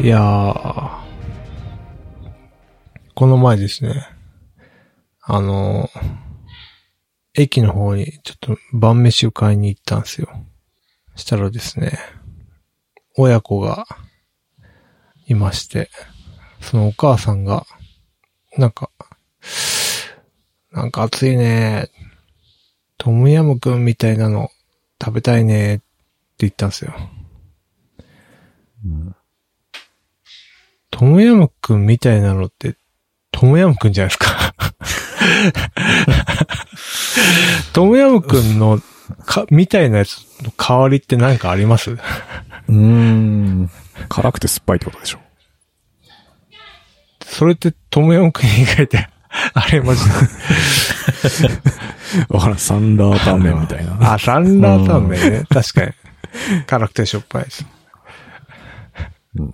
いやー、この前ですね、あのー、駅の方にちょっと晩飯を買いに行ったんですよ。したらですね、親子がいまして、そのお母さんが、なんか、なんか暑いねトムヤムくんみたいなの食べたいねって言ったんですよ。うんトムヤムくんみたいなのって、トムヤムくんじゃないですか。トムヤムくんの、か、みたいなやつの代わりって何かあります？うーん。辛くて酸っぱいってことでしょ。それってトムヤムくん以外で、あれマジわからん、サンラータンメンみたいで。な。あ、サンラータンメンね。確かに。辛くてしょっぱいです。うん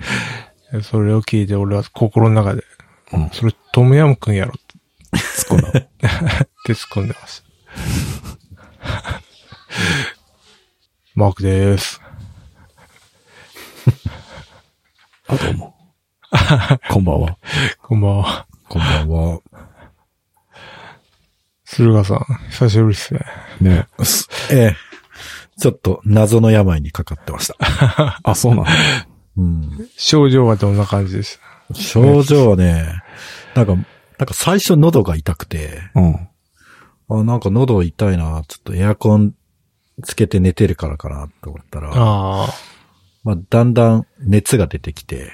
それを聞いて俺は心の中で、うんそれトムヤムくんやろって突っ込んだ。突っ込んでました。マークでーす。あ、どうも。こんばんは。こんばんは。こんばんは。駿河さん、久しぶりっすね。ねすええ。ちょっと謎の病にかかってました。あ、そうなんだ。うん。症状はどんな感じです？症状はね、なんか、なんか最初喉が痛くて、うん。あ、なんか喉痛いな、ちょっとエアコンつけて寝てるからかなと思ったら、ああ。まあ、だんだん熱が出てきて、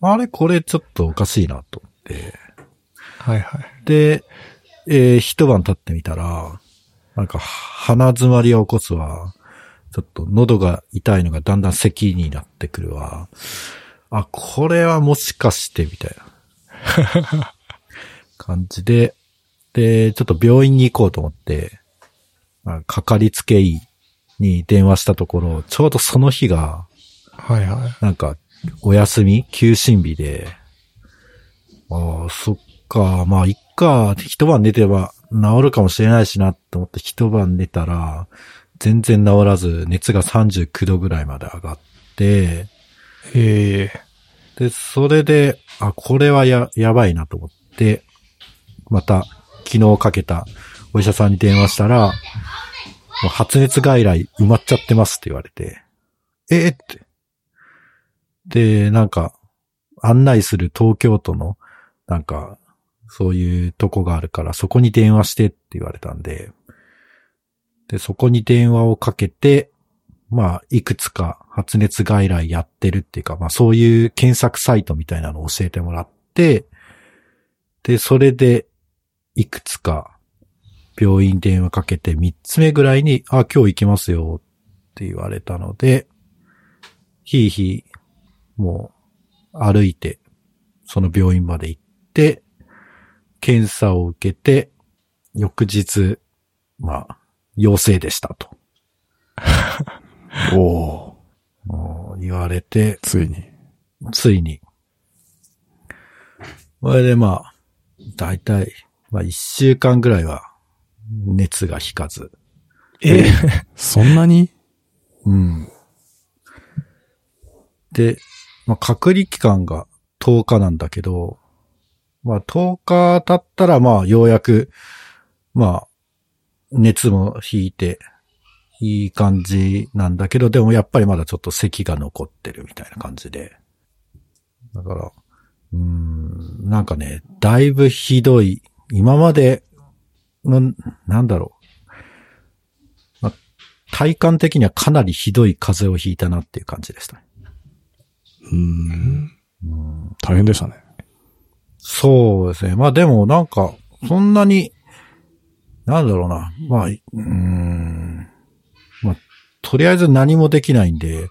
あれこれちょっとおかしいなと思って、はいはい。で、えー一晩経ってみたら、なんか鼻詰まりを起こすわ、ちょっと喉が痛いのがだんだん咳になってくるわ、あ、これはもしかして、みたいな。感じで、で、ちょっと病院に行こうと思って、まあかかりつけ医に電話したところ、ちょうどその日が、はいはい。なんか、お休み休診日で、ああ、そっか、まあ、いっか、一晩寝てば治るかもしれないしなって思って一晩寝たら、全然治らず、熱が39度ぐらいまで上がって、ええで、それで、あ、これはや、やばいなと思って、また、昨日かけたお医者さんに電話したら、もう発熱外来埋まっちゃってますって言われて、えーって。で、なんか、案内する東京都の、なんか、そういうとこがあるから、そこに電話してって言われたんで、で、そこに電話をかけて、まあ、いくつか発熱外来やってるっていうか、まあそういう検索サイトみたいなのを教えてもらって、で、それで、いくつか病院電話かけて3つ目ぐらいに、あ、今日行きますよって言われたので、ひいひい、もう歩いて、その病院まで行って、検査を受けて、翌日、まあ、陽性でしたと。おお言われて、ついに。ついに。それでまあ、だいたい、まあ一週間ぐらいは熱が引かず。え？そんなに？うん。で、まあ隔離期間が10日なんだけど、まあ10日経ったらまあようやく、まあ、熱も引いて、いい感じなんだけど、でもやっぱりまだちょっと咳が残ってるみたいな感じで。だから、うーん、なんかね、だいぶひどい、今までの、なんだろう。まあ、体感的にはかなりひどい風邪をひいたなっていう感じでしたね。うん。うん大変でしたね。そうですね。まあでもなんか、そんなに、なんだろうな。まあ、うーん。まあ、とりあえず何もできないんで、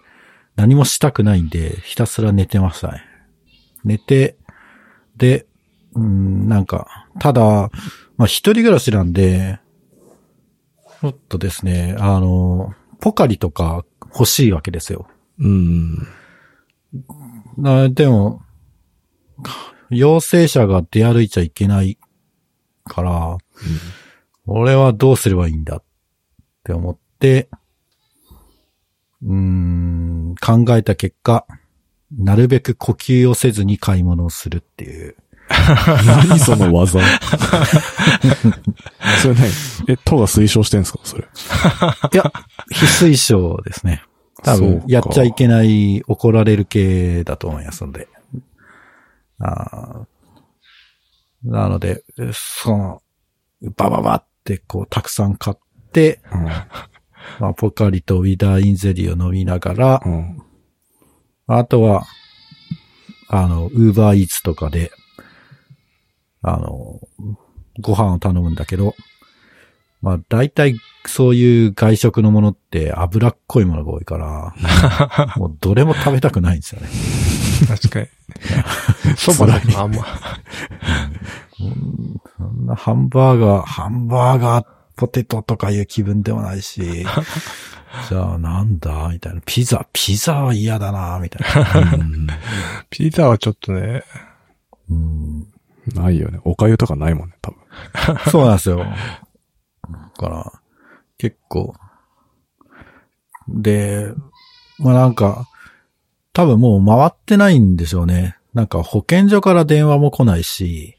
何もしたくないんで、ひたすら寝てましたね。寝て、で、うん、なんか、ただ、まあ一人暮らしなんで、ちょっとですね、あの、ポカリとか欲しいわけですよ。うん。なでも、陽性者が出歩いちゃいけないから、俺はどうすればいいんだって思って、うーん、考えた結果、なるべく呼吸をせずに買い物をするっていう。何その技？それね、え、都が推奨してんすか？それ。いや、非推奨ですね。多分やっちゃいけない、怒られる系だと思いますので。あーなので、その、バババこう、たくさん買って、まあ、ポカリとウィダーインゼリーを飲みながらう、ん。あとは、あの、ウーバーイーツとかで、あの、ご飯を頼むんだけど、まあ大体そういう外食のものって脂っこいものが多いから、もうどれも食べたくないんですよね。確かに。そばだな、あんま。そんなハンバーガー、ハンバーガー、ポテトとかいう気分でもないし、じゃあなんだみたいな。ピザ、ピザは嫌だなみたいな。うんピザはちょっとね、うんないよね。お粥とかないもんね、多分。そうなんですよ。だから、結構。で、まあなんか、多分もう回ってないんでしょうね。なんか保健所から電話も来ないし、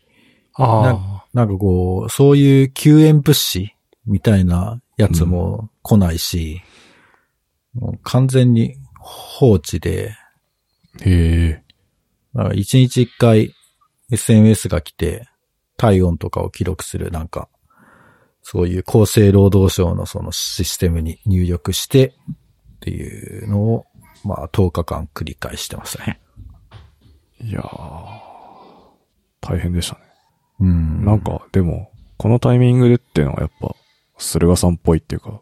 あなんかこう、そういう救援物資みたいなやつも来ないし、もう完全に放置で、へえ。一日一回 SMS が来て、体温とかを記録するなんか、そういう厚生労働省のそのシステムに入力してっていうのを、まあ10日間繰り返してましたね。いやー、大変でしたね。うん。なんか、でも、このタイミングでっていうのはやっぱ、駿河さんっぽいっていうか、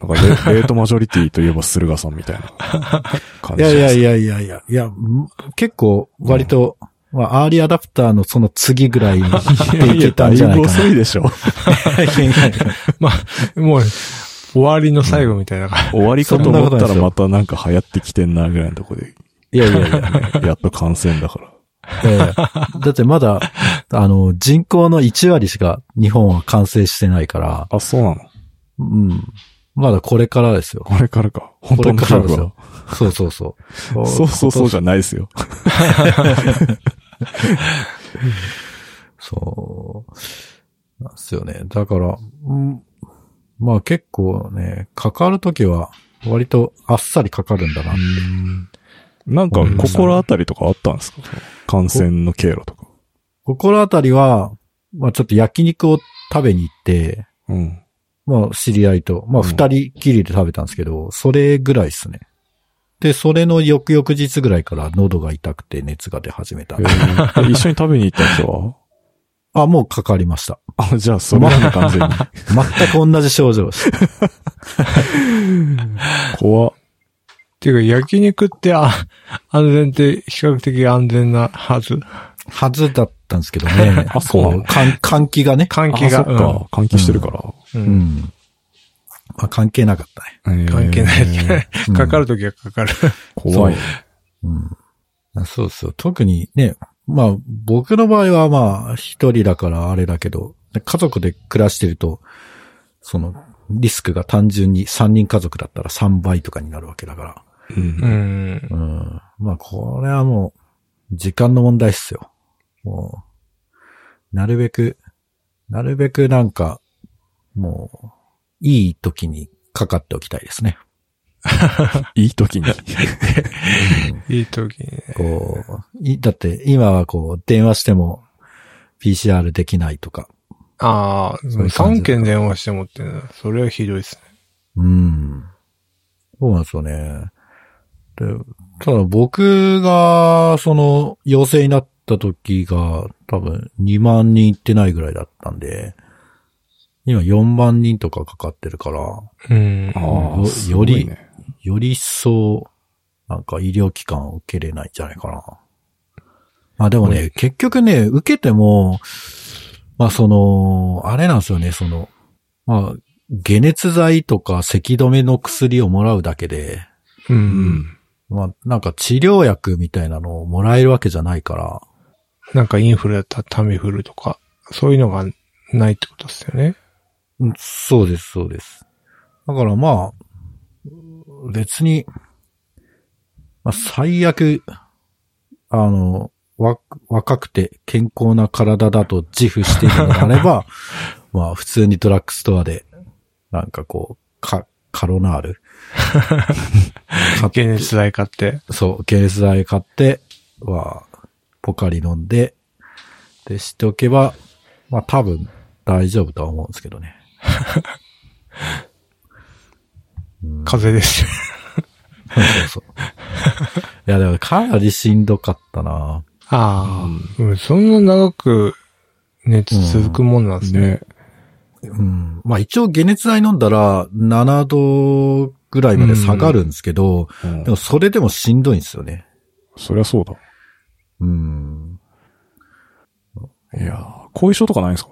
なんかレ、レートマジョリティといえば駿河さんみたいな感じいやいやいや。やいやいや、いや、ん結構割と、まあ、アーリーアダプターのその次ぐらいにいでやいや、いけたんじゃないかな。遅いでしょ。いやいやいやまあ、もう、終わりの最後みたいな感終わりかと思ったらまたなんか流行ってきてんなぐらいのとこで、いやいやいや。やっと感染だから。ええだってまだ、あの、人口の1割しか日本は完成してないから、あ、そうなの？うん。まだこれからですよ。これからか。本こ当の勝負はれからですよ。。そうそうそう。そうそうそうじゃないですよ。そう。なんですよね。だから、うん、まあ結構ね、かかるときは割とあっさりかかるんだな。なんか、心当たりとかあったんですか？感染の経路とか。心当たりは、まあちょっと焼肉を食べに行って、うん。まあ知り合いと、まあうん二人きりで食べたんですけど、それぐらいですね。で、それの翌々日ぐらいから喉が痛くて熱が出始めたえ。一緒に食べに行った人は？あ、もうかかりました。あ、じゃあ、それは完全に。全く同じ症状です。怖っっていうか、焼肉って、あ、安全って比較的安全なはず。はずだったんですけどね。あそう換換気がね。換気が。あそっか。換気してるから。うん。まあ関係なかったね。関係ないかかるときはかかる。怖い。うん。あそうそう。特にね、まあ僕の場合はまあ一人だからあれだけど、家族で暮らしてると、そのリスクが単純に3人家族だったら3倍とかになるわけだから。う。うんん。うん。まあこれはもう時間の問題っすよ。もう、なるべく、なるべくなんか、もう、いい時にかかっておきたいですね。いい時に。いいときにね。こう、いだって今はこう、電話しても PCR できないとか。ああ、そういう感じ3件電話してもってね、それはひどいですね。うん。そうなんですよね。で、ただ僕が、その、陽性になった時が、多分2万人いってないぐらいだったんで、今4万人とかかかってるから、うん。あよあ、すごいね。より一層、なんか医療機関を受けれないんじゃないかな。まあでもね、結局ね、受けても、まあその、あれなんですよね、その、まあ、解熱剤とか咳止めの薬をもらうだけで、う。うんん。まあなんか治療薬みたいなのをもらえるわけじゃないから、なんかインフルだったらタミフルとか、そういうのがないってことですよね。うんそうです、そうです。だからまあ、別に、まあ、最悪、あの、わ、若くて健康な体だと自負しているのであれば、まあ、普通にドラッグストアで、なんかこう、か、カロナール。解熱剤買って。そう、解熱剤買って、は、ポカリ飲んで、で、しておけば、まあ多分大丈夫とは思うんですけどね。う ん風邪です。そうそう。いや、でもかなりしんどかったなああ、うん、そんな長く熱続くもんなんですね。ね。うん。まあ一応解熱剤飲んだら7度ぐらいまで下がるんですけど、うんでもそれでもしんどいんですよね。そりゃそうだ。うん。いやー後遺症とかないんですか？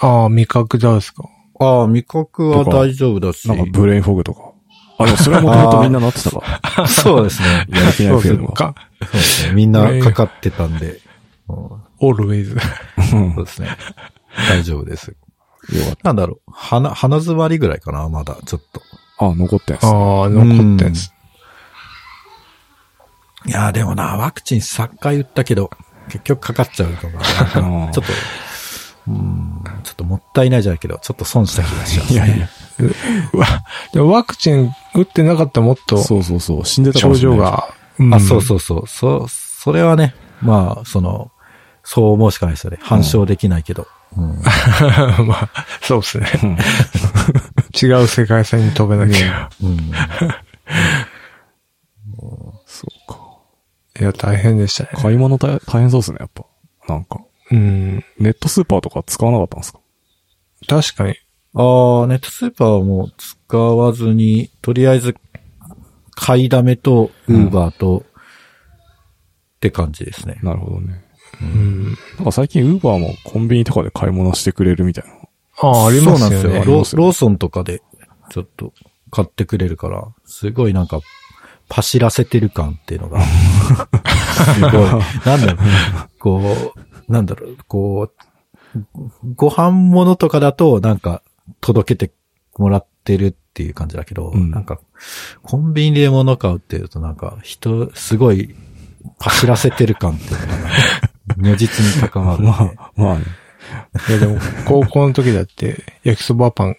ああ、味覚だですか。ああ、味覚は大丈夫だし。なんかブレインフォグとか。あ、でもそれはもともとみんななってたか。そうですね。やる気ないフィルムは。か、そうですね。みんなかかってたんで。うんオールウェイズ。うんそうですね。大丈夫です。なんだろう。鼻、鼻詰まりぐらいかなまだ、ちょっと。た。あ、残ってんす。ああ、残ってんす。いやーでもな、ワクチン3回打ったけど、結局かかっちゃうとか、あーちょっと、うん、ちょっともったいないじゃないけど、ちょっと損した気がします、ね。いやいや。でもワクチン打ってなかったらもっとそうそうそう。死んでたか症。状が。うんあ、そうそうそう。そ、それはね、まあ、その、そう思うしかないですよね。反証できないけど。うん。まあ、そうですね。うん。違う世界線に飛べなきゃ。うん。いや、大変でしたね。買い物大大変そうですね、やっぱ。なんか。うん。ネットスーパーとか使わなかったんですか？確かに。ああ、ネットスーパーはもう使わずに、とりあえず、買いだめと、ウーバーと、って感じですね。なるほどね。うん。なんか最近ウーバーもコンビニとかで買い物してくれるみたいな。ああ、ありますよね。そうなんですよ。ローローソンとかで、ちょっと、買ってくれるから、すごいなんか、パシらせてる感っていうのが、すごい、なんだろう、こう、なんだろう、こう、ご飯物とかだと、なんか、届けてもらってるっていう感じだけど、うんなんか、コンビニで物買うっていうと、なんか、人、すごい、パシらせてる感っていうのが、如実に高まる。まあ、まあね。いや、でも、高校の時だって、焼きそばパン、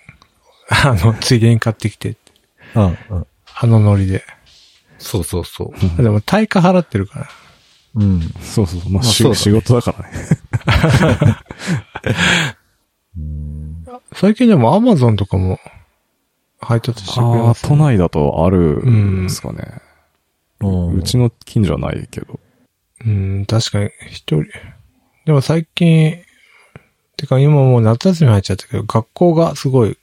あの、ついでに買ってきて、うん、うん。あのノリで。そうそうそう。でも、対価払ってるから。うん。そうそうそう。まあ、しまあそうだね仕事だからね。うん最近でもアマゾンとかも配達してくれああ、ます、都内だとあるんですかね。うんうちの近所はないけど。うん、確かに、一人。でも最近、てか今もう夏休み入っちゃったけど、学校がすごい、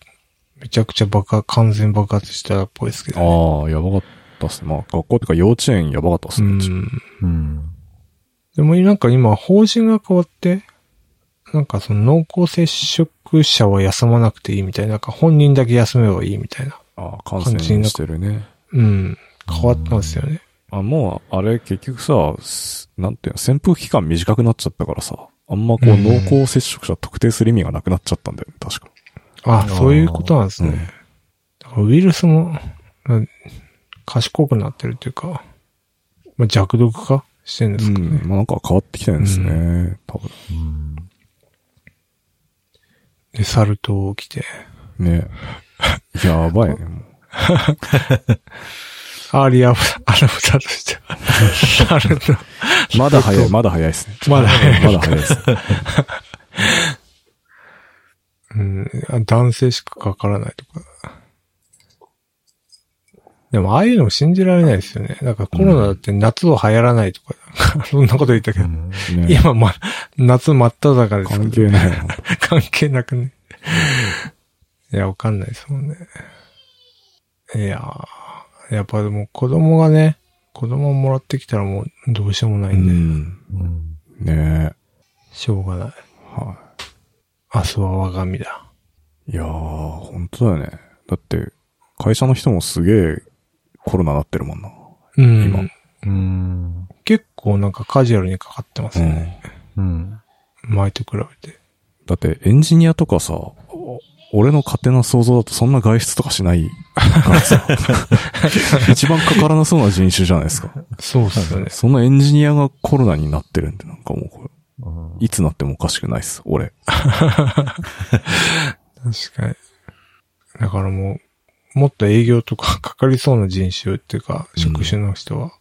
めちゃくちゃ爆発、完全爆発したっぽいですけど、ね。ああ、やばかったっすね。まあ、学校っていうか幼稚園やばかったっすうね。うちん。うん。でもなんか今、方針が変わって、なんかその濃厚接触者は休まなくていいみたいな、なんか本人だけ休めばいいみたいな。ああ、感染してるね。うん。変わったんですよね。あ、もう、あれ結局さ、すなんていうの、潜伏期間短くなっちゃったからさ、あんまこう、うん濃厚接触者特定する意味がなくなっちゃったんだよね、確か。あ、そういうことなんですね。うんだからウイルスも、うん賢くなってるっていうか、まあ、弱毒化してるんですかね。うん。まあなんか変わってきてるんですね、う多分。うんで、サル痘来て。ね。やばいね、もう。アーリーアブアラブタとしては。サルの。まだ早い、まだ早いですね。まだ早いまだ早いです。うん、あ男性しかかからないとか。でも、ああいうのも信じられないですよね。なんかコロナだって夏は流行らないとか、なんかそんなこと言ったけど、うんね、今ま、夏真っ只中です関係ないな。関係なくね。いや、わかんないですもんね。いやー、やっぱでも子供がね、子供もらってきたらもうどうしようもないうんで、ん。うんねしょうがない。は明日は我が身だ。い。いやー、本当だよね。だって、会社の人もすげえコロナなってるもんな。うん。今うん。結構なんかカジュアルにかかってますうね。ん。うん。だ前と比べて。ってエンジニアとかさ、お俺の勝手な想像だとそんな外出とかしない 一番かからなそうな人種じゃないですか。そうっすよね。そんなエンジニアがコロナになってるんで、なんかもうこれ、うんいつなってもおかしくないっす、俺。確かに。だからもう、もっと営業とかかかりそうな人種っていうか、うん職種の人は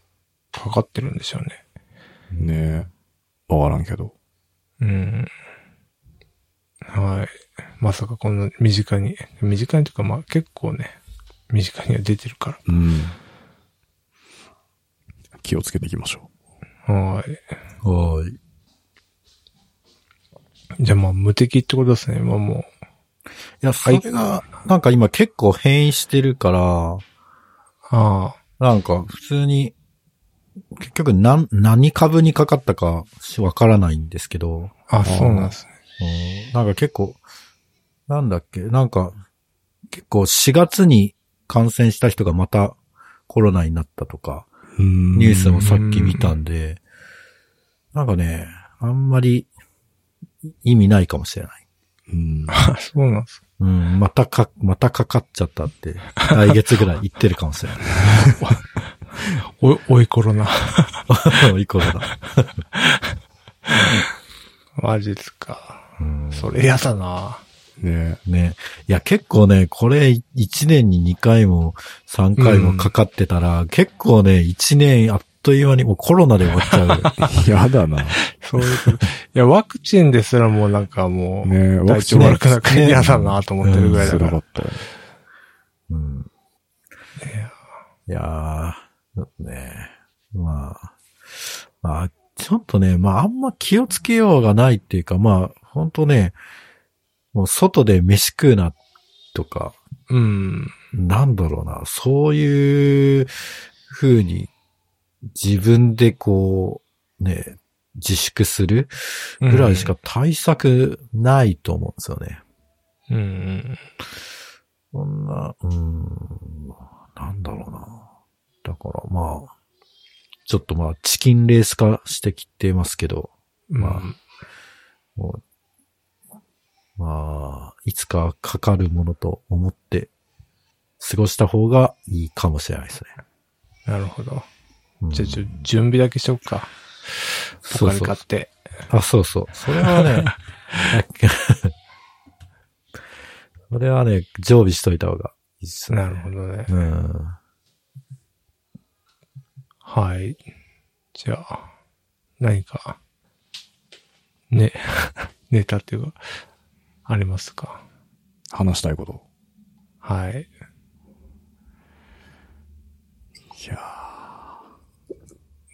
かかってるんでしょうね。ねえ。わからんけど。うん。はい。まさかこんな身近に、身近にというかまあ結構ね、身近には出てるかうん。気をつけていきましょら。はい。はーい。じゃあまあ無敵ってことですね。まあもいや、それが、なんか今結構変異してるから、う。あなんか普通に、結局何、何株にかかったかわからないんですけど、あ。あ、そうなんですね。うんなんか結構、なんだっけ、なんか、結構4月に感染した人がまたコロナになったとか、ニュースもさっき見たんで、なんかね、あんまり意味ないかもしれない。うん。あ、そうなんです。うん、またか、またかかっちゃったって、来月ぐらい言ってるかもしれない。お、おいコロナ。いい頃だ。マジですか。うんそれ嫌だな。ねね。いや、結構ね、これ1年に2回も3回もかかってたら、結構ね、1年あっという間にもうコロナで終わっちゃう。え。やだな。そういうこと。いや、ワクチンですらもうなんかもう、ね体調クチン悪くなくて嫌だなと思ってるぐらいだから。辛かったよ。うんいやー、ねまあ、まあ、ちょっとね、まああんま気をつけようがないっていうか、まあ、ほんとね、もう外で飯食うなとか、うん。なんだろうな、そういう風に自分でこう、ね、自粛するぐらいしか対策ないと思うんですよね。うん。うん。そんな、うん、なんだろうな。だからまあ、ちょっとまあ、チキンレース化してきてますけど、まあもう、まあ、いつかかかるものと思って過ごした方がいいかもしれないですね。なるほど。うんじゃあ、ちょ、準備だけしとくか。そうそう買って。あ、そうそう。それはね、それはね、常備しといた方がいいっすね。なるほどね。うん。はい。じゃあ、何か、ね、ネタっていうか、ありますか？話したいこと。はい。いや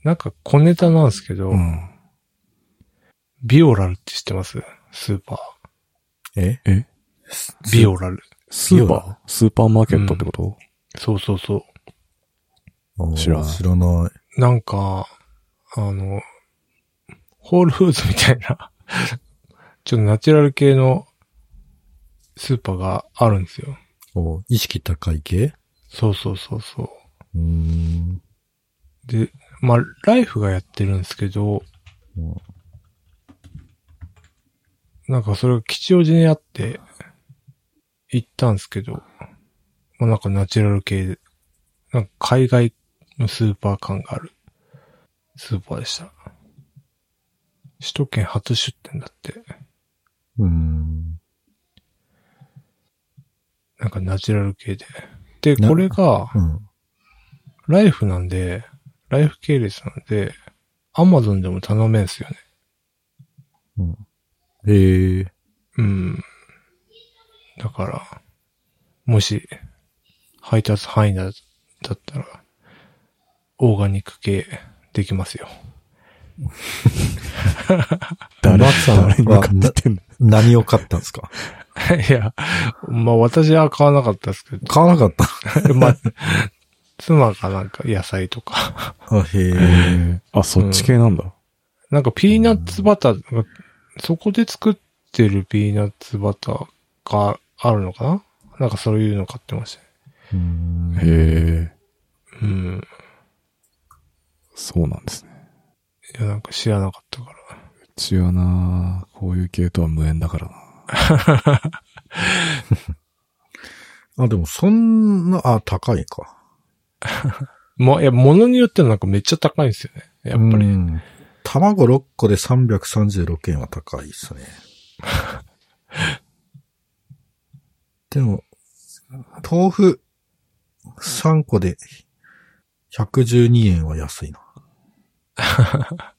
なんか小ネタなんですけど、ーうん。ビオラルって知ってます？スーパえ？え？ー。ビオラル。スーパー？スーパーマーケットってこと、そうそうそう。知らない知らない。なんか、あの、ホールフーズみたいな、ちょっとナチュラル系のスーパーがあるんですよ。お意識高い系？そうそうそうそうーん。う。で、まあ、ライフがやってるんですけど、うんなんかそれが吉祥寺にあって、行ったんですけど、まあ、なんかナチュラル系で、なんか海外のスーパー感があるスーパーでした。首都圏初出店だって。うーん。なんかナチュラル系で。で、なこれが、うん。ライフなんで、ライフ系列なんで、アマゾンでも頼めんすよね。うん。へえ。うん。だから、もし、配達範囲だだったら、オーガニック系できますよ。誰さん何を買ったんですか？いや、まあ私は買わなかったですけ買わなかった。ど、まあ、妻がなんか野菜とか、あ、へえ。えあ、そっち系なんだ。なんかピーナッツバターが、そこで作ってるピーナッツバターがあるのかな？なんかそういうの買ってましたね。へえ、うん。そうなんですね。いや、なんか知らなかったから。うちはなこういう系とは無縁だからな。あ、でもそんな、あ、高いか。もう、いや、物によってはなんかめっちゃ高いんですよね。やっぱり。うん卵6個で336円は高いですね。でも、豆腐3個で112円は安いな。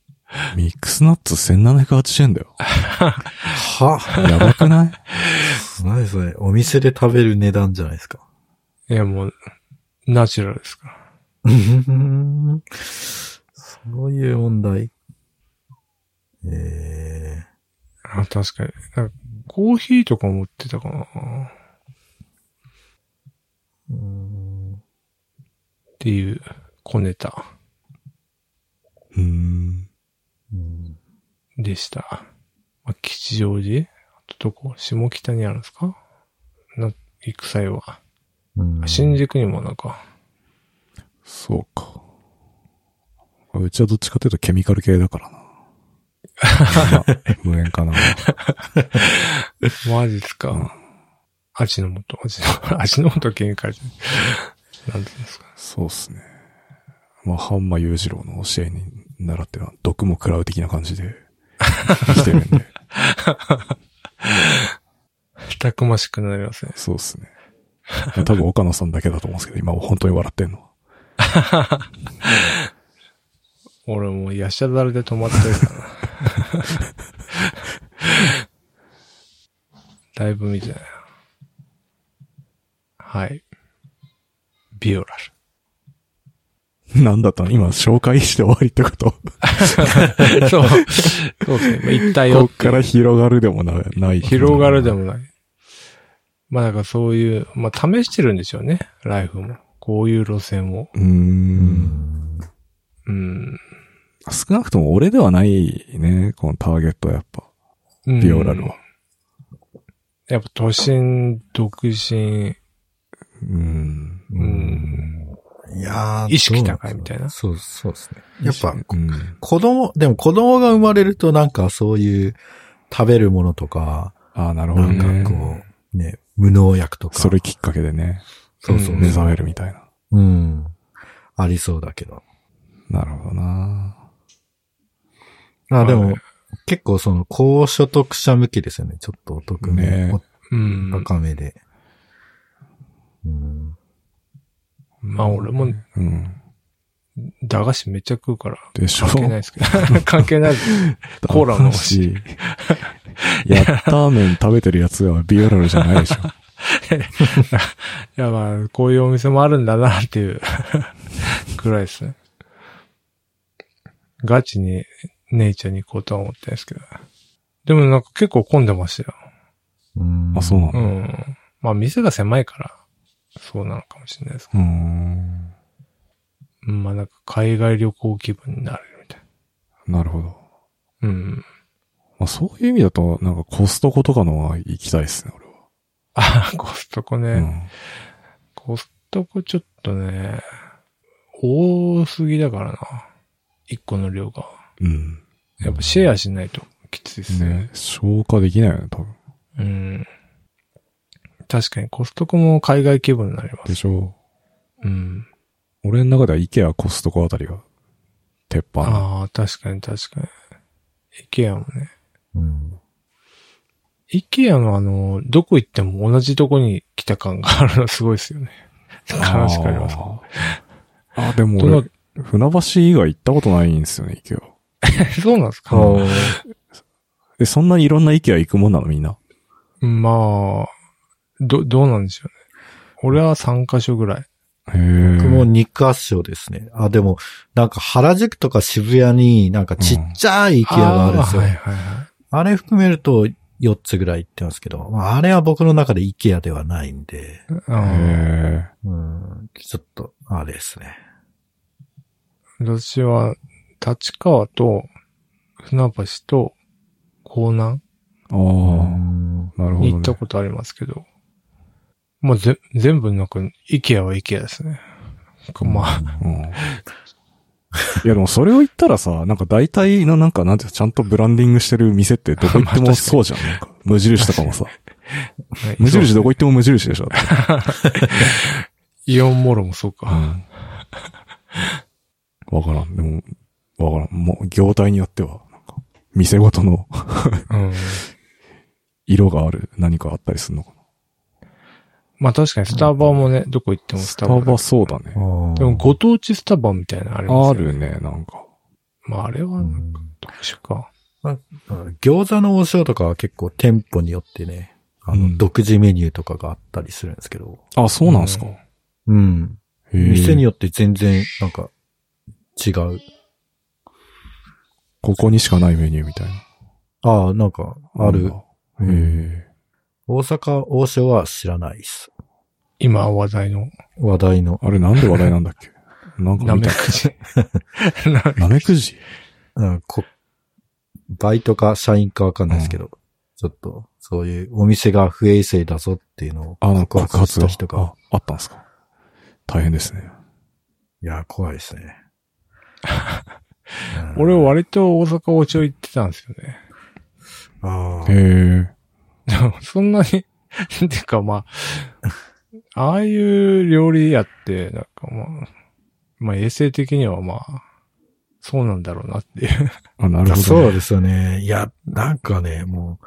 ミックスナッツ1780円だよ。は？やばくない？何それお店で食べる値段じゃないですか。いや、もう、ナチュラルですか？そういう問題。ええあ、確かに。かコーヒーとかも売ってたかなっうんていう小ネタ。うんでした。まあ、吉祥寺？あとどこ？下北にあるんですか？な、行く際は。うん新宿にもなんか、そうか。うちはどっちかというとケミカル系だからな。ま あ無縁かな。マジっすか。うん味の素、味の、味の素限界じゃん。なんていうんですか。そうっすね。まあ、ハンマ裕次郎の教えに習っては毒も食らう的な感じで生きてるんで。たくましくなりますね。そうっすね。多分岡野さんだけだと思うんですけど、今は本当に笑ってんのは。俺もうヤシャダルで止まってるからな。だいぶ見てないな。はい。ビオラなんだったの？今紹介して終わりってこと？ル。そう。そうですね。まあ、行ったよこっから広がるでもなない。広がるでもない。まあなんかそういう、まあ試してるんでしょうね。ライフも。こういう路線を。うーん。うん。少なくとも俺ではないね、このターゲットはやっぱ。うんビオラルは。やっぱ都心、独身、うん。うん。いやー意識高いみたいなそう、そうですね。やっぱ、うん。子供、でも子供が生まれるとなんかそういう食べるものとか、ああ、なるほなんどね。かこう、ね、無農薬とか。それきっかけでね、そうそう。うん目覚めるみたいな。うん。ありそうだけど。なるほどなあ、でもはい、結構その高所得者向きですよね。ちょっとお得ねめ、うん。お高めで。うん。まあ俺も、うん。駄菓子めっちゃ食うから、でしょ関係ないですけど。関係ない です。コーラのし。やったー麺食べてるやつはビオラルじゃないでしょ。いやまあ、こういうお店もあるんだなっていう くらいですね。ガチに姉ちゃんに行こうとは思ってないですけど。でもなんか結構混んでましたよ。うんあ、そうなのうん。まあ店が狭いから、そうなのかもしれないですけうーん。ど。まあなんか海外旅行気分になるみたいなるほど。な。うん。まあ、そういう意味だと、なんかコストコとかのは行きたいですね、俺は。あ、コストコね。うん。コストコちょっとね、多すぎだからな。一個の量が。うん。やっぱシェアしないときついですね。ね、消化できないよね、多分。うん。確かにコストコも海外気分になりま。ですしょうん。俺の中ではイケア、コストコあたりが、鉄板。ああ、確かに確かに。イケアもね。うん。イケアのあの、どこ行っても同じとこに来た感があるのすごいですよね。悲しくあります。あーあ、でも俺、船橋以外行ったことないんですよね、イケア。そうなんですか、え、そんなにいろんなイケア行くもんなのみんな？まあ、ど、どうなんでしょうね。俺は3カ所ぐらい。へえ。僕も2箇所ですね。あ、でも、なんか原宿とか渋谷になんかちっちゃい IKEA があるんですよ。はいはいはい。あれ含めると4つぐらい行ってますけど、まあ、あれは僕の中で IKEA ではないんで、うん、ちょっと、あれですね。私は、立川と、船橋と、港南え。ああ、うんなるほど、ね。に行ったことありますけど、まあ、ぜ、全部なんか、イケアはイケアですね。まあ、うん。いやでもそれを言ったらさ、なんか大体のなんかなんていうのちゃんとブランディングしてる店って どこ行ってもそうじゃん。なんか無印とかもさ。無印どこ行っても無印でしょ。イオンモロもそううか。ん。わからん。でも、わからん。もう、業態によっては、なんか、店ごとのうん。色がある何かあったりするのかな。まあ確かにスタバもね、どこ行ってもスタバ。スタバそうだね。でもご当地スタバみたいなのありますよね。あるね、なんか。まああれはう、ん特殊か。餃子の王将とかは結構店舗によってね、あの、うん独自メニューとかがあったりするんですけど、あ、そうなんすか。うん。店によって全然、なんか、違う。ここにしかないメニューみたいな。ああ、なんか、ある。へえ。大阪王将は知らないっす。今話題の、話題の。あれなんで話題なんだっけ？なんかな見た。めくじ。ななめくじ？うん、こ、バイトか社員かわかんないですけど、ちょっと、そういうお店が不衛生だぞっていうのをあ、なん告か爆発した人があ、あったんですか？大変ですね。いや、怖いですね。うん俺割と大阪王将行ってたんですよね。ああへえ。そんなに、てかまあ、ああいう料理屋って、なんかまあ、まあ衛生的にはまあ、そうなんだろうなっていう。あ、なるほど、ね。そうですよね。いや、なんかね、もう、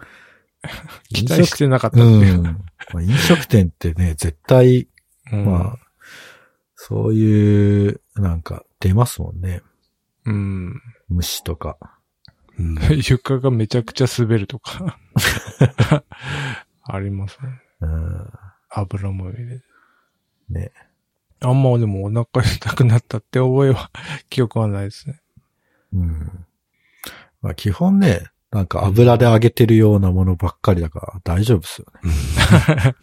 期待してなかったってういう。ん。まあ飲食店ってね、絶対、うんまあ、そういう、なんか、出ますもんね。うん。虫とか。うん床がめちゃくちゃ滑るとか。ありますね。うん。油も入れて。ね。あんまでもお腹痛くなったって覚えは、記憶はないですね。うん。まあ基本ね、なんか油で揚げてるようなものばっかりだから大丈夫ですよね。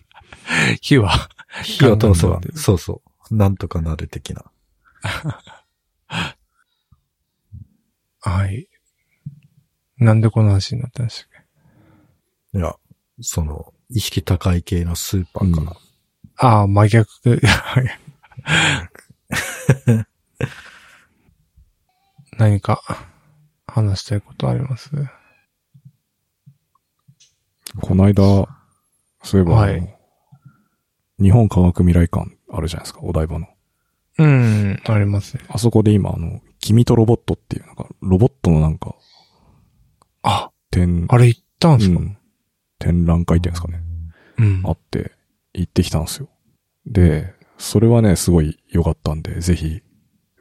火は、火を通せばそうそう。なんとかなる的な。はい。なんでこの話になったんでしたっけ？いや、その、意識高い系のスーパーから。ああ、真逆。何か話したいことあります？この間、そういえば、はい日本科学未来館あるじゃないですか、お台場の。うん、ありますね。あそこで今、あの、君とロボットっていう、なんか、ロボットのなんか、あ、展、あれ行ったんすか？うん展覧会っていうんですかね。うん。あって、行ってきたんですよ。で、それはね、すごい良かったんで、ぜひ、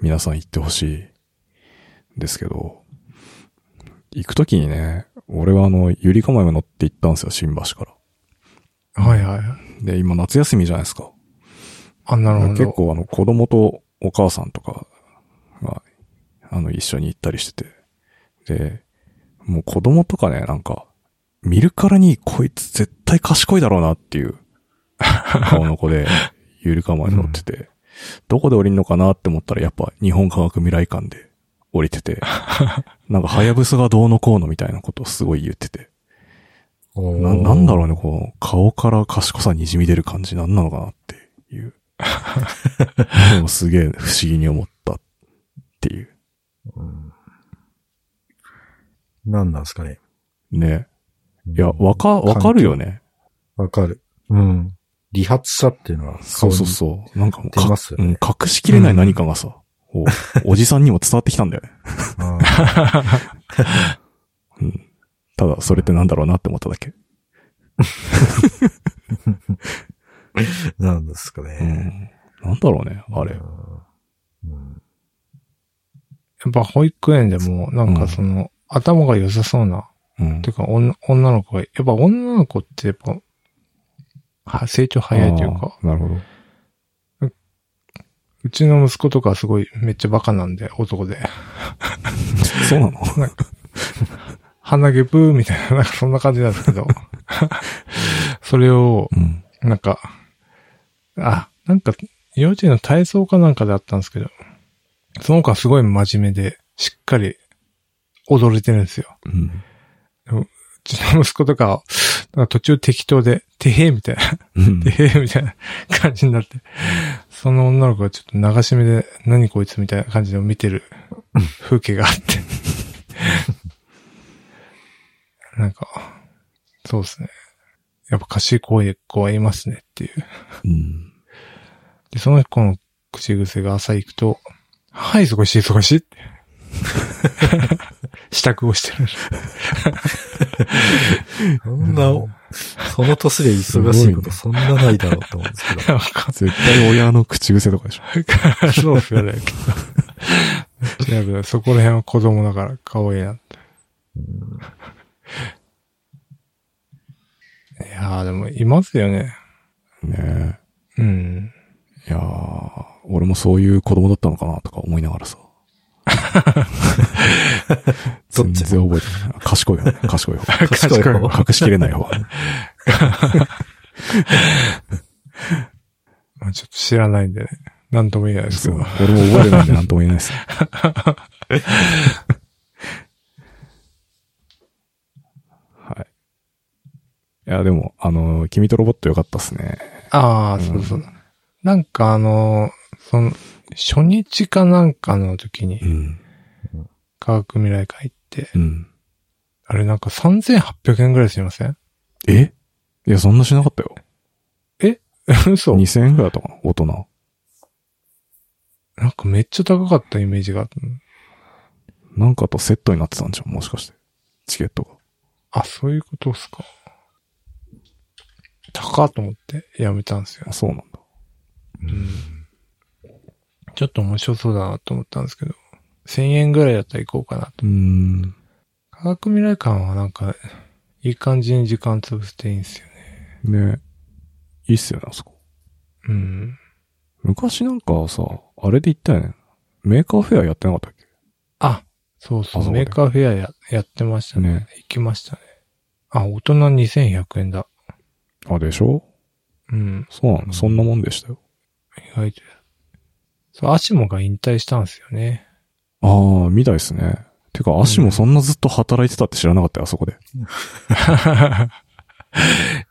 皆さん行ってほしい、んですけど、行くときにね、俺はあの、ゆりかまめ乗って行ったんですよ、新橋から。はいはいはい。で、今夏休みじゃないですか。あ、なるほど。結構あの、子供とお母さんとかが、あの、一緒に行ったりしてて。で、もう子供とかね、なんか、見るからにこいつ絶対賢いだろうなっていう顔の子で、ゆりかまに乗ってて、どこで降りんのかなって思ったらやっぱ日本科学未来館で降りてて、なんかはやぶさがどうのこうのみたいなことをすごい言ってて、な、なんだろうね、こう、顔から賢さにじみ出る感じなんなのかなっていう。でもすげえ不思議に思ったっていう。うん。何なんですかね。ね。いや、わか、わかるよね。わかる。うん。理髪さっていうのはそうそうう。そう。なんかもうねうん、隠しきれない何かがさ、こう おじさんにも伝わってきたんだよね。あ うん。ただ、それってなんだろうなって思っただけ。ーなんですかうね。ん。なんだろうね、あれ。うん。やっぱ保育園でも、なんかその、頭が良さそうな、うんて。か女女の子が、やっぱ女の子ってやっぱ、は成長早いというか、なるほど。うちの息子とかはすごいめっちゃバカなんで、男で。そうなの？鼻毛ブーみたいな、なんかそんな感じなんですけど。それを、うん。なんか、あ、なんか、幼稚園の体操かなんかであったんですけど、その子はすごい真面目で、しっかり踊れてるんですよ。うん。うちの息子とか、か途中適当で、てへーみたいな、うんてへーみたいな感じになって、その女の子がちょっと流し目で、何こいつみたいな感じで見てる風景があって。なんか、そうですね。やっぱ賢い子はいますねっていう。うん。で、その子の口癖が朝行くと、はい、忙しい忙しいって。支度をしてる。そんな、その年で忙しいことそんなないだろうと思うんですけど。絶対親の口癖とかでしょ。そうっすよね。や そこら辺は子供だから可愛いなって。いやーでもいますよね。ねうん。え。いやー、俺もそういう子供だったのかなとか思いながらさ。全然覚えてない。賢いよね。賢い方。賢い方隠しきれない方。ま あちょっと知らないんでね。なんとも言えないですけ。ど。俺も覚えてないんで何とも言えないですよ。はい。いや、でも、あの、君とロボットよかったっすね。ああ、うんそうそう。なんかあのーその、初日かなんかの時にうん。科学未来館行って、うん。あれなんか3800円ぐらいすみません？え？いや、そんなしなかったよ。嘘2000円ぐらいだったかな大人。なんかめっちゃ高かったイメージがあった。なんかとセットになってたんじゃんもしかして。チケットが。あ、そういうことっすか。高っと思ってやめたんですよあ、。そうなんだ。うん。ちょっと面白そうだなと思ったんですけど、1000円ぐらいだったら行こうかなと。うーん。科学未来館はなんか、いい感じに時間潰していいんですよね。ねいいっすよね、あそこ。うん。昔なんかさ、あれで行ったよね。 Maker Faire やってなかったっけ？あ、そうそう、 Maker Faire やってましたね。ね行きましたね。あ、大人2100円だ。あ、でしょ？うん。そうなの、そんなもんでしたよ。意外と。そう、アシモが引退したんですよね。ああ、みたいですね。てか、足もそんなずっと働いてたって知らなかったよ、あそこで。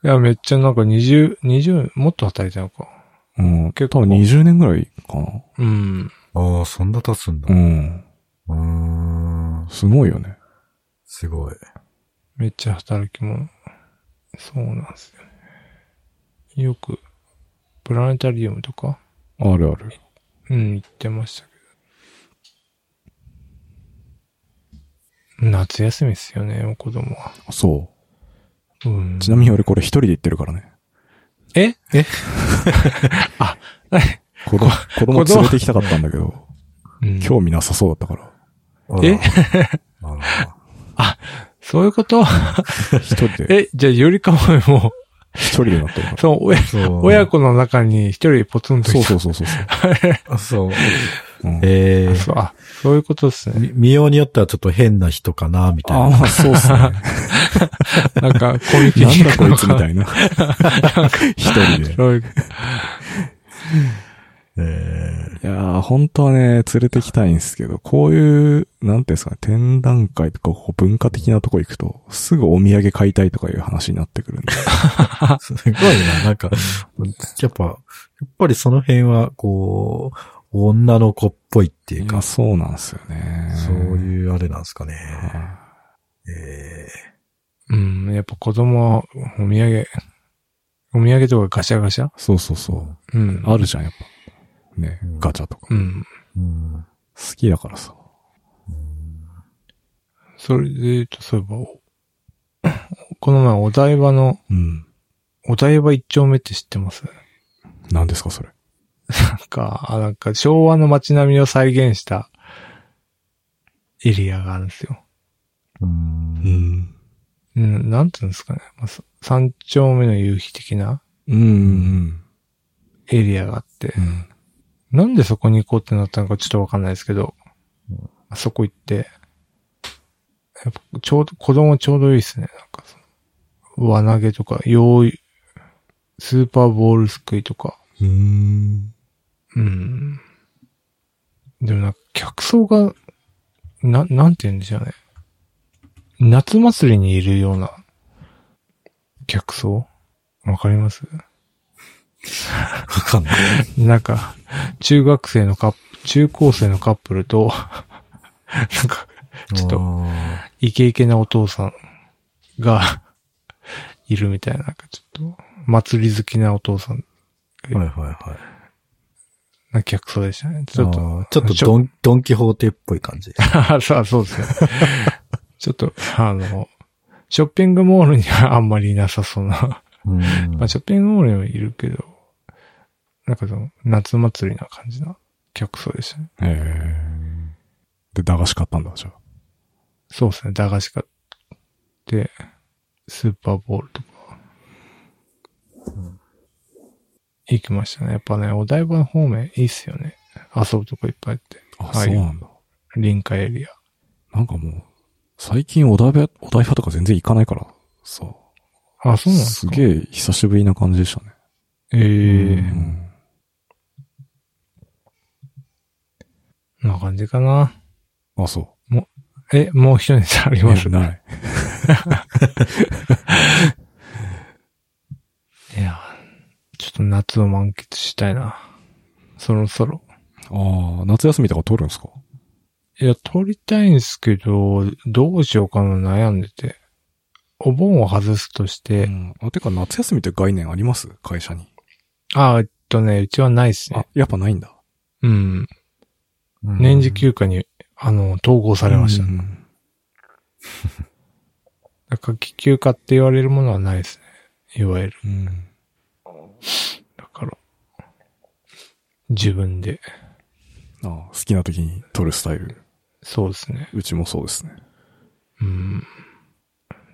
いや、めっちゃなんか20、20、もっと働いてたのか。うん。結構多分20年ぐらいかな。うん。ああ、そんな経つんだ。う。うんーん。すごいよね。すごい。めっちゃ働き者。そうなんですよね。よく、プラネタリウムとか、あるある。うん、行ってましたけど。夏休みっすよね、子供は。そうんう。。ちなみに俺これ一人で行ってるからね。え？え？あ、はい子供、子供連れて行きたかったんだけど、うん興味なさそうだったから。え？あら そういうこと？一人で、え、じゃあ、よりかもも一人でなってるかそう。親子の中に一人ポツンとそうそうそうそうそう。ええそう、あ、そういうことですね。み見ようによってはちょっと変な人かな、みたいな。ああ、まあそうっすね。なんか、コミュニケーなんだこいつみたいな。一人で。そういうえいやー、本当はね、連れてきたいんですけど、こういう、なんていうんですかね、展覧会とかこう文化的なとこ行くと、すぐお土産買いたいとかいう話になってくるんで。ーすごいな、なんか、やっぱ、やっぱりその辺は、こう、女の子っぽいっていうか、そうなんですよね。そういうあれなんですかね。はえうん、やっぱ子供はお土産、お土産とかガシャガシャ？いそうそうそう。うん。あるじゃん、やっぱ。ねうん、ガチャとか。好うん。ーうんきだからさ。それで言うと、そういえば、お この前お台場の、うん。お台場一丁目って知ってます？何ですか、それ？なんか、あ、なんか昭和の街並みを再現したエリアがあるんですよ。うんん。うん、なんていうんですかね。まあ、そ三丁目の夕日的なうん。うん。エリアがあってう、ん。なんでそこに行こうってなったのかちょっとわかんないですけど、あそこ行って、やっぱちょうど、子供ちょうどいいですね。なんか輪投げとか、用意、スーパーボールすくいとか、うん。うん。でもなんか客層が、な、なんて言うんでしょうね。夏祭りにいるような客層？わかります？わかんない。なんか、中学生のカップ、中高生のカップルと、なんか、ちょっとあイケイケなお父さんが、いるみたいな、なんかちょっと、祭り好きなお父さんはいはいはい。な客層でしたね。ちょっと、ちょっとドン、ドンキホーテっぽい感じ。あ そうそうですね。ちょっと、あの、ショッピングモールにはあんまりいなさそうな。うん。まあ、ショッピングモールにもいるけど、なんかその、夏祭りな感じな客層でしたね。ええで、駄菓子買ったんだ、じゃあ。そうですね。駄菓子買って、スーパーボールとか。行きましたね。やっぱね、お台場方面いいっすよね。遊ぶとこいっぱいあって。あ、はいそうなんだ。臨海エリア。なんかもう、最近お台場、お台場とか全然行かないから、さ。あ、そうなんですか？すげえ久しぶりな感じでしたね。ええうん。こんな感じかな。あ、そえ、もう一ネタありう。ますえない。いや、ちょっと夏を満喫したいな。そろそろ。ああ、夏休みとか取るんですか？いや、撮りたいんですけど、どうしようかな悩んでて。お盆を外すとして、うん。あ、てか夏休みって概念あります？会社に。あ、えっとね、うちはないっすあね。、やっぱないんだ。うん。年次休暇に、あの、統合されました。うん 夏季休暇って言われるものはないですね。いわゆる。うん。だから、自分で。ああ好きな時に取るスタイル。そうですね。うちもそうですね。うん。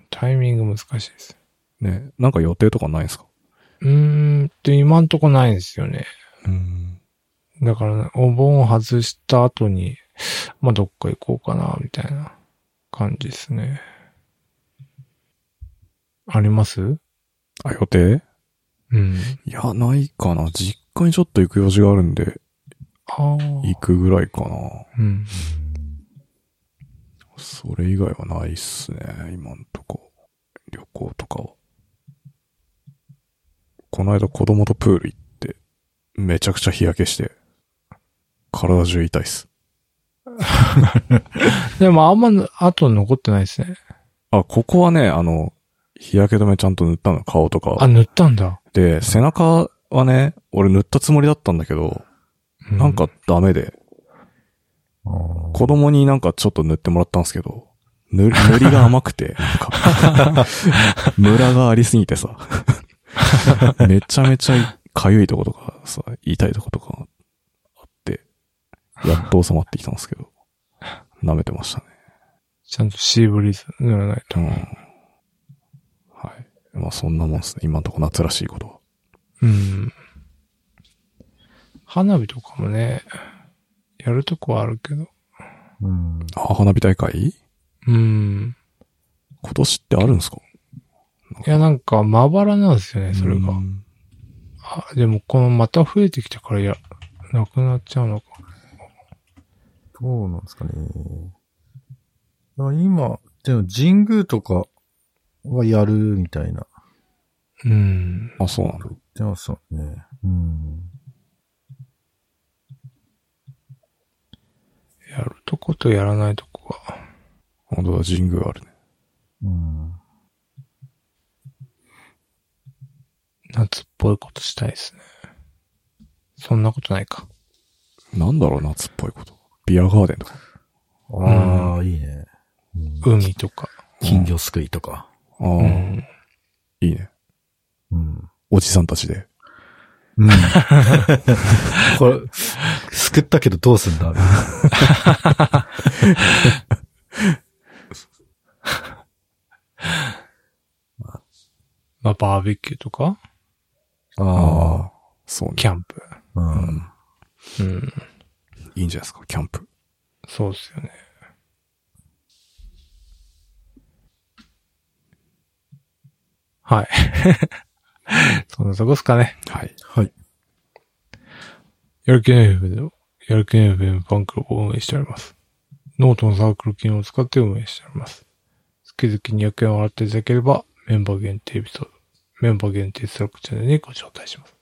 タイミング難しいです。ね、なんか予定とかないんですか？うーんと、今んとこないんですよね。うん。だから、ね、お盆を外した後に、まあ、どっか行こうかな、みたいな感じですね。あります？あ、予定？うん。いや、ないかな。実家にちょっと行く用事があるんで、ああ。行くぐらいかな。うん。それ以外はないっすね、今んとこ。旅行とかは。この間子供とプール行って、めちゃくちゃ日焼けして、体中痛いっす。でも、あんま、後残ってないですね。あ、ここはね、あの、日焼け止めちゃんと塗ったの、顔とあ、か。塗ったんだ。で、背中はね、俺塗ったつもりだったんだけど、うなんか、ダメで、こ子供になんかちょっと塗ってもらったんですけど、塗り、塗りが甘くて、なんか、ムラがありすぎてさ、めちゃめちゃ痒いとことかさ、痛いとことかやっと収まってきたんですけど、舐めてましたね。ちゃんとシーブリーズ塗らないと。うん。はい。まあそんなもんですね。今のとこ夏らしいことは。うん。花火とかもね、やるとこはあるけど。うん。あ、花火大会？うん。今年ってあるんですか？いや、なんか、まばらなんですよね、それがう。んあ、でも、この、また増えてきたから、や、なくなっちゃうのか。どうなんですかね。あ今、でも神宮とかはやるみたいな。うん。あ、そうなんだ。言ってますよね。うん。やるとことやらないとこが。本当だ、神宮あるね。うん。夏っぽいことしたいですね。そんなことないか。なんだろう、夏っぽいこと。ビアガーデンとか。ああ、いいね。うん海とか。金魚すくいとか。ああ、うん。いいね。うん。おじさんたちで。うん。これ、すくったけどどうすんだ？まあ、バーベキューとか、あああ、そうね。キャンプ。あ。う。うんん。うん。いいんじゃないですか、キャンプ。そうですよね。はい。そんなとこっすかね。はい。はい。やる気ない FM でも、やる気ない FM ファンクラブを運営しております。ノートのサークル機能を使って運営しております。月々200円を払っていただければ、メンバー限定エピソード、メンバー限定 Slack チャンネルにご招待します。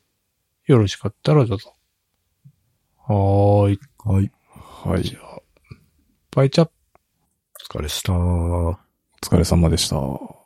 よろしかったらどうぞ。はーい。はい。はい。じゃあ、バイチャお疲れした。お疲れ様でした。